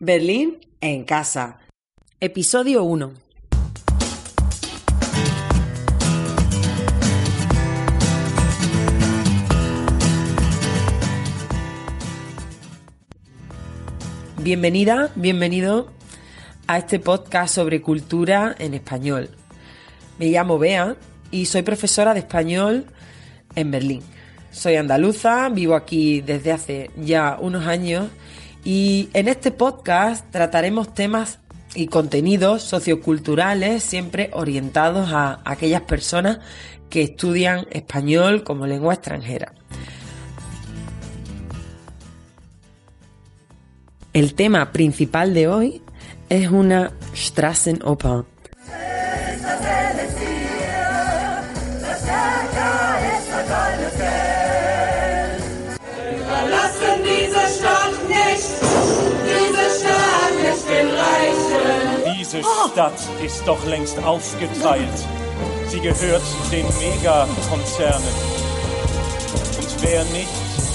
Berlín en casa. Episodio 1. Bienvenida, bienvenido a este podcast sobre cultura en español. Me llamo Bea y soy profesora de español en Berlín. Soy andaluza, vivo aquí desde hace ya unos años y en este podcast trataremos temas y contenidos socioculturales siempre orientados a aquellas personas que estudian español como lengua extranjera. El tema principal de hoy es una Straßenoper. Diese Stadt ist doch längst aufgeteilt. Sie gehört den Megakonzernen. Und wer nicht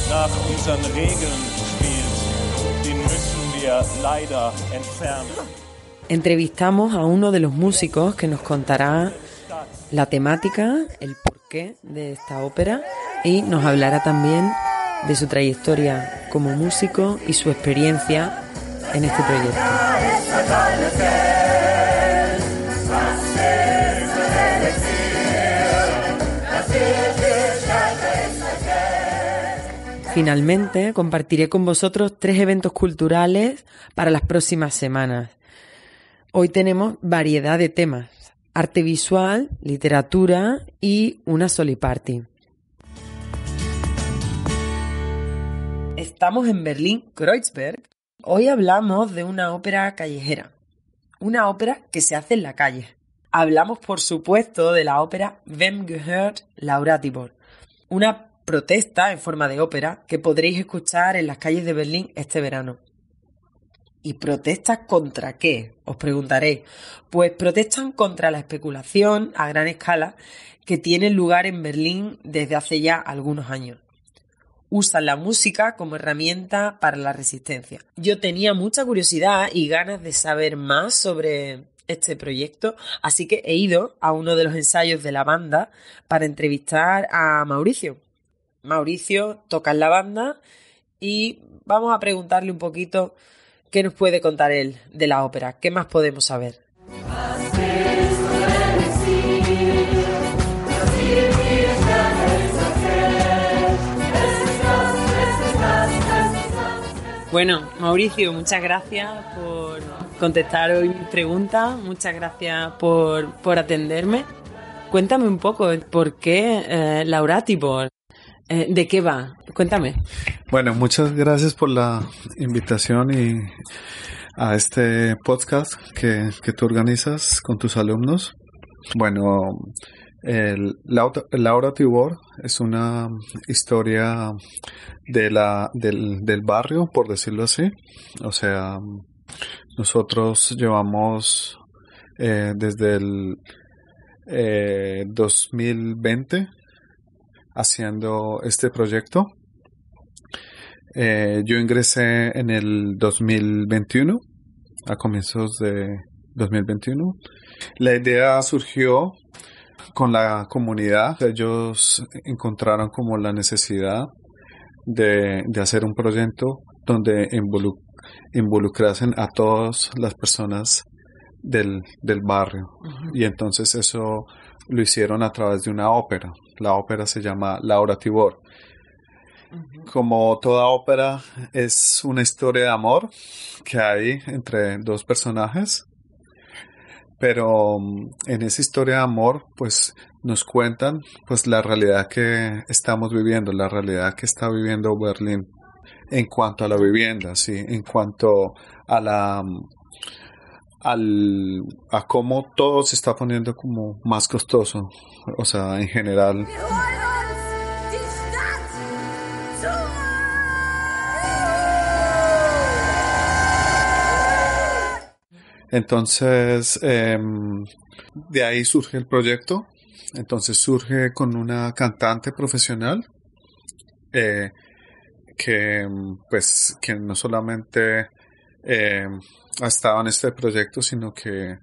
nach unseren Regeln spielt, den müssen wir leider entfernen. Entrevistamos a uno de los músicos que nos contará la temática, el porqué de esta ópera y nos hablará también de su trayectoria como músico y su experiencia en este proyecto. Finalmente, compartiré con vosotros tres eventos culturales para las próximas semanas. Hoy tenemos variedad de temas, arte visual, literatura y una soliparty. Estamos en Berlín, Kreuzberg. Hoy hablamos de una ópera callejera, una ópera que se hace en la calle. Hablamos, por supuesto, de la ópera Wem gehört Laura Tibor, una protesta en forma de ópera que podréis escuchar en las calles de Berlín este verano. ¿Y protestas contra qué? Os preguntaréis. Pues protestan contra la especulación a gran escala que tiene lugar en Berlín desde hace ya algunos años. Usan la música como herramienta para la resistencia. Yo tenía mucha curiosidad y ganas de saber más sobre este proyecto, así que he ido a uno de los ensayos de la banda para entrevistar a Mauricio. Mauricio toca en la banda y vamos a preguntarle un poquito qué nos puede contar él de la ópera, qué más podemos saber. Bueno, Mauricio, muchas gracias por contestar hoy mis preguntas, muchas gracias por, por atenderme. Cuéntame un poco, ¿por qué eh, Laura Tibor? Eh, ¿De qué va? Cuéntame. Bueno, muchas gracias por la invitación y a este podcast que, que tú organizas con tus alumnos. Bueno, el, Laura, Tibor es una historia de la, del, del barrio, por decirlo así. O sea, nosotros llevamos eh, desde el eh, 2020 haciendo este proyecto. Eh, yo ingresé en el 2021, a comienzos de 2021. La idea surgió con la comunidad. Ellos encontraron como la necesidad de, de hacer un proyecto donde involu involucrasen a todas las personas del, del barrio. Y entonces eso lo hicieron a través de una ópera. La ópera se llama Laura Tibor. Como toda ópera es una historia de amor que hay entre dos personajes, pero en esa historia de amor pues nos cuentan pues la realidad que estamos viviendo, la realidad que está viviendo Berlín en cuanto a la vivienda, sí, en cuanto a la al, a cómo todo se está poniendo como más costoso, o sea, en general. Entonces, eh, de ahí surge el proyecto. Entonces surge con una cantante profesional eh, que, pues, que no solamente eh, ha estado en este proyecto, sino que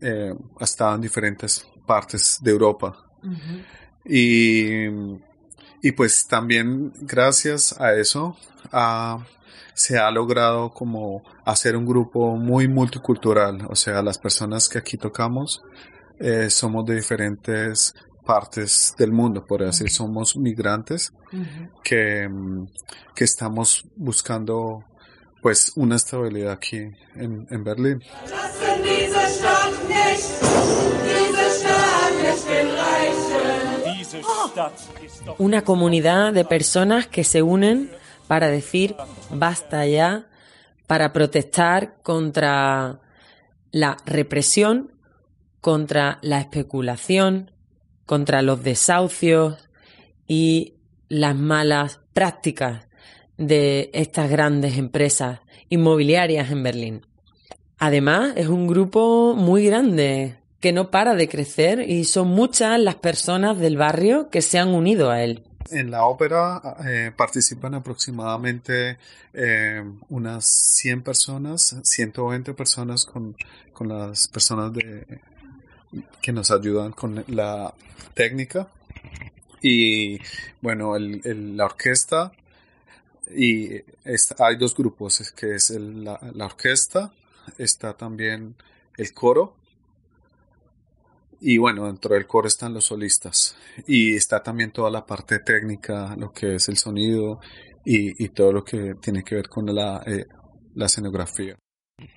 eh, ha estado en diferentes partes de Europa. Y, y pues también gracias a eso se ha logrado como hacer un grupo muy multicultural. O sea, las personas que aquí tocamos eh, somos de diferentes partes del mundo, por así decir, somos migrantes que, que estamos buscando pues una estabilidad aquí en, en Berlín. Una comunidad de personas que se unen para decir basta ya, para protestar contra la represión, contra la especulación, contra los desahucios y las malas prácticas de estas grandes empresas inmobiliarias en Berlín. Además, es un grupo muy grande que no para de crecer y son muchas las personas del barrio que se han unido a él. En la ópera eh, participan aproximadamente eh, unas 100 personas, 120 personas con, con las personas de, que nos ayudan con la técnica. Y bueno, el- la orquesta, y hay dos grupos, que es el- la, la orquesta, está también el coro, y bueno, dentro del coro están los solistas. Y está también toda la parte técnica, lo que es el sonido y, y todo lo que tiene que ver con la, eh, la escenografía.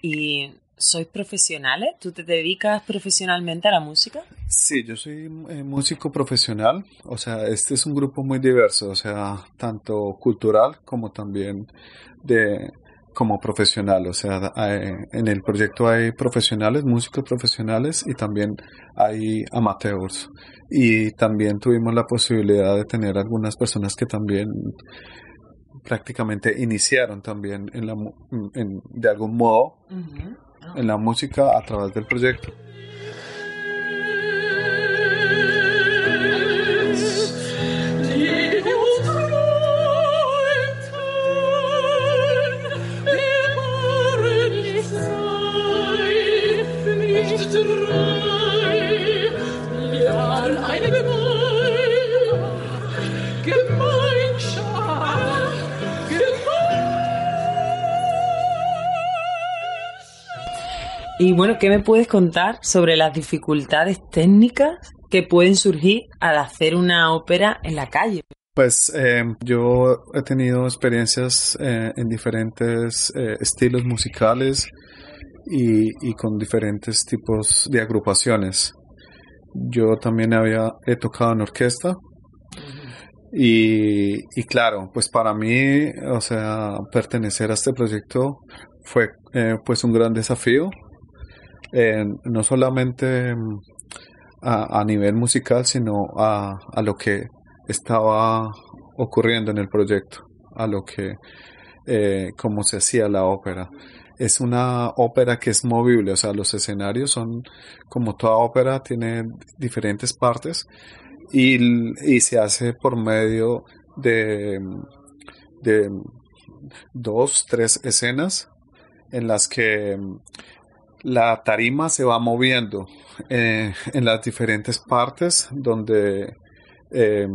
¿Y sois profesionales? ¿Tú te dedicas profesionalmente a la música? Sí, yo soy eh, músico profesional, o sea, este es un grupo muy diverso, o sea, tanto cultural como también de como profesional, o sea, hay- en el proyecto hay profesionales, músicos profesionales y también hay amateurs. Y también tuvimos la posibilidad de tener algunas personas que también prácticamente iniciaron también en la, en- de algún modo en la música a través del proyecto. Y bueno, ¿qué me puedes contar sobre las dificultades técnicas que pueden surgir al hacer una ópera en la calle? Pues eh, yo he tenido experiencias eh, en diferentes eh, estilos musicales y, con diferentes tipos de agrupaciones. Yo también había he tocado en orquesta y, y claro, pues para mí, o sea, pertenecer a este proyecto fue eh, pues un gran desafío, no solamente mm, a, nivel musical, sino a, a lo que estaba ocurriendo en el proyecto, a lo que, eh, cómo se hacía la ópera. Es una ópera que es movible, o sea, los escenarios son, como toda ópera, tiene diferentes partes y, y se hace por medio de, de dos, tres escenas en las que la tarima se va moviendo eh, en las diferentes partes donde eh,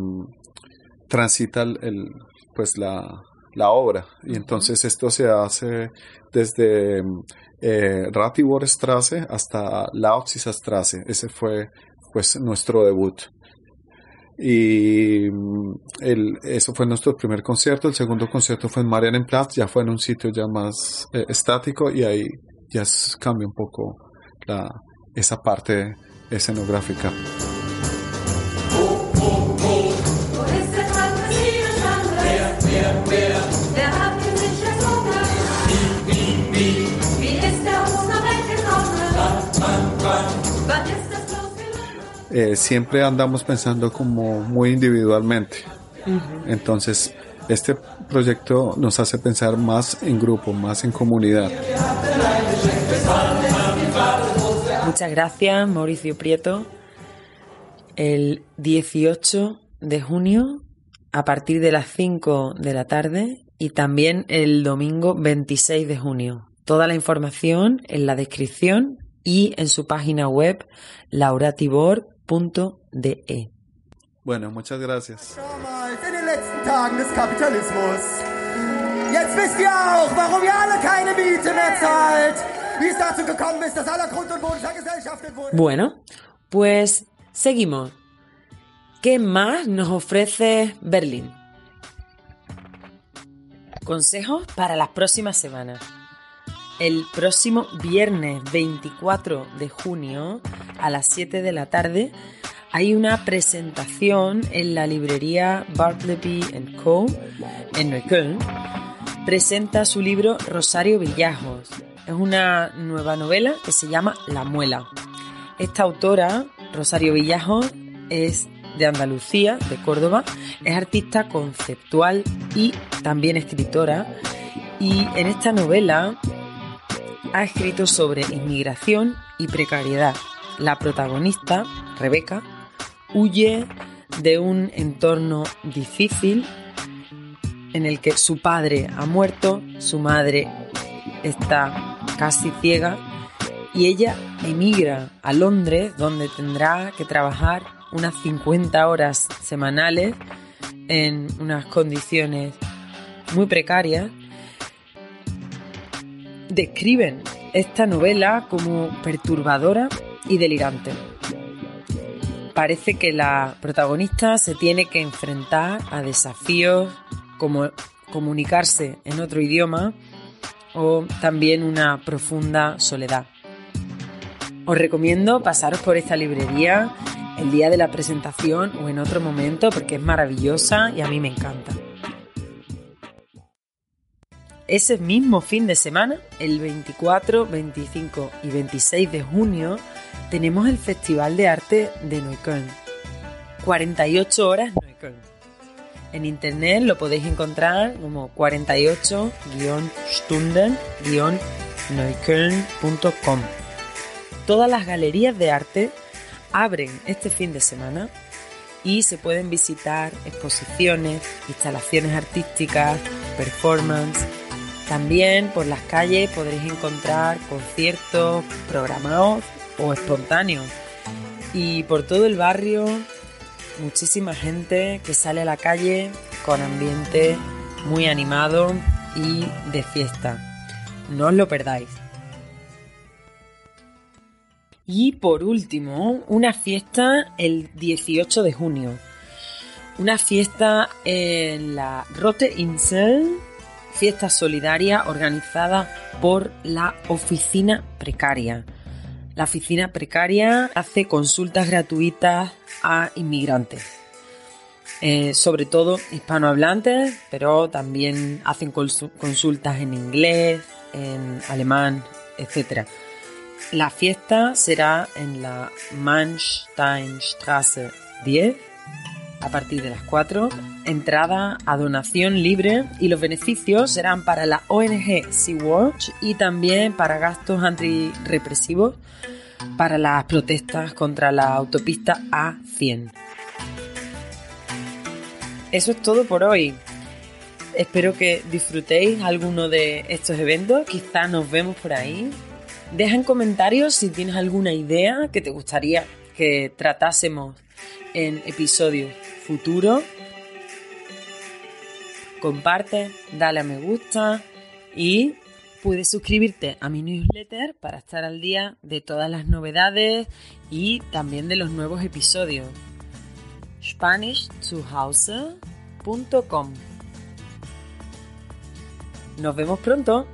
transita el, el, pues la, la obra. Y entonces esto se hace desde eh, Ratiborstrasse hasta Lausitzer ese fue pues nuestro debut. Y el, eso fue nuestro primer concierto. El segundo concierto fue en Marianenplatz ya fue en un sitio ya más eh, estático y ahí ya cambia un poco la, esa parte escenográfica. Eh, siempre andamos pensando como muy individualmente. Entonces, este proyecto nos hace pensar más en grupo, más en comunidad. Muchas gracias, Mauricio Prieto. El 18 de junio, a partir de las 5 de la tarde, y también el domingo 26 de junio. Toda la información en la descripción y en su página web lauratibor.de. Bueno, muchas gracias. Damals, in den letzten Tagen des Kapitalismus. Jetzt wisst ihr auch, warum ihr alle keine Miete mehr zahlt. Wie es dazu gekommen ist, dass aller Grund und Boden vergesellschaftet wurde. Bueno, pues seguimos. ¿Qué más nos ofrece Berlín? Consejos para las próximas semanas. El próximo viernes 24 de junio a las 7 de la tarde hay una presentación en la librería Bartleby Co. en Neukölln. Presenta su libro Rosario Villajos. Es una nueva novela que se llama La Muela. Esta autora, Rosario Villajos, es de Andalucía, de Córdoba, es artista conceptual y también escritora. Y en esta novela ha escrito sobre inmigración y precariedad. La protagonista, Rebeca, huye de un entorno difícil en el que su padre ha muerto, su madre está casi ciega y ella emigra a Londres donde tendrá que trabajar unas 50 horas semanales en unas condiciones muy precarias. Describen esta novela como perturbadora y delirante. Parece que la protagonista se tiene que enfrentar a desafíos como comunicarse en otro idioma o también una profunda soledad. Os recomiendo pasaros por esta librería el día de la presentación o en otro momento porque es maravillosa y a mí me encanta. Ese mismo fin de semana, el 24, 25 y 26 de junio, tenemos el Festival de Arte de Neukölln. 48 horas Neukölln. En internet lo podéis encontrar como 48-stunden-neukölln.com. Todas las galerías de arte abren este fin de semana y se pueden visitar exposiciones, instalaciones artísticas, performance. También por las calles podréis encontrar conciertos programados o espontáneos. Y por todo el barrio, muchísima gente que sale a la calle con ambiente muy animado y de fiesta. No os lo perdáis. Y por último, una fiesta el 18 de junio. Una fiesta en la Rote Insel, fiesta solidaria organizada por la Oficina Precaria. La Oficina Precaria hace consultas gratuitas a inmigrantes, eh, sobre todo hispanohablantes, pero también hacen consu- consultas en inglés, en alemán, etc. La fiesta será en la Mannsteinstraße 10 a partir de las 4. Entrada a donación libre y los beneficios serán para la ONG Sea-Watch y también para gastos antirrepresivos para las protestas contra la autopista A100. Eso es todo por hoy. Espero que disfrutéis alguno de estos eventos. Quizá nos vemos por ahí. Deja en comentarios si tienes alguna idea que te gustaría que tratásemos en episodios futuros. Comparte, dale a me gusta y puedes suscribirte a mi newsletter para estar al día de todas las novedades y también de los nuevos episodios. SpanishZuhause.com Nos vemos pronto.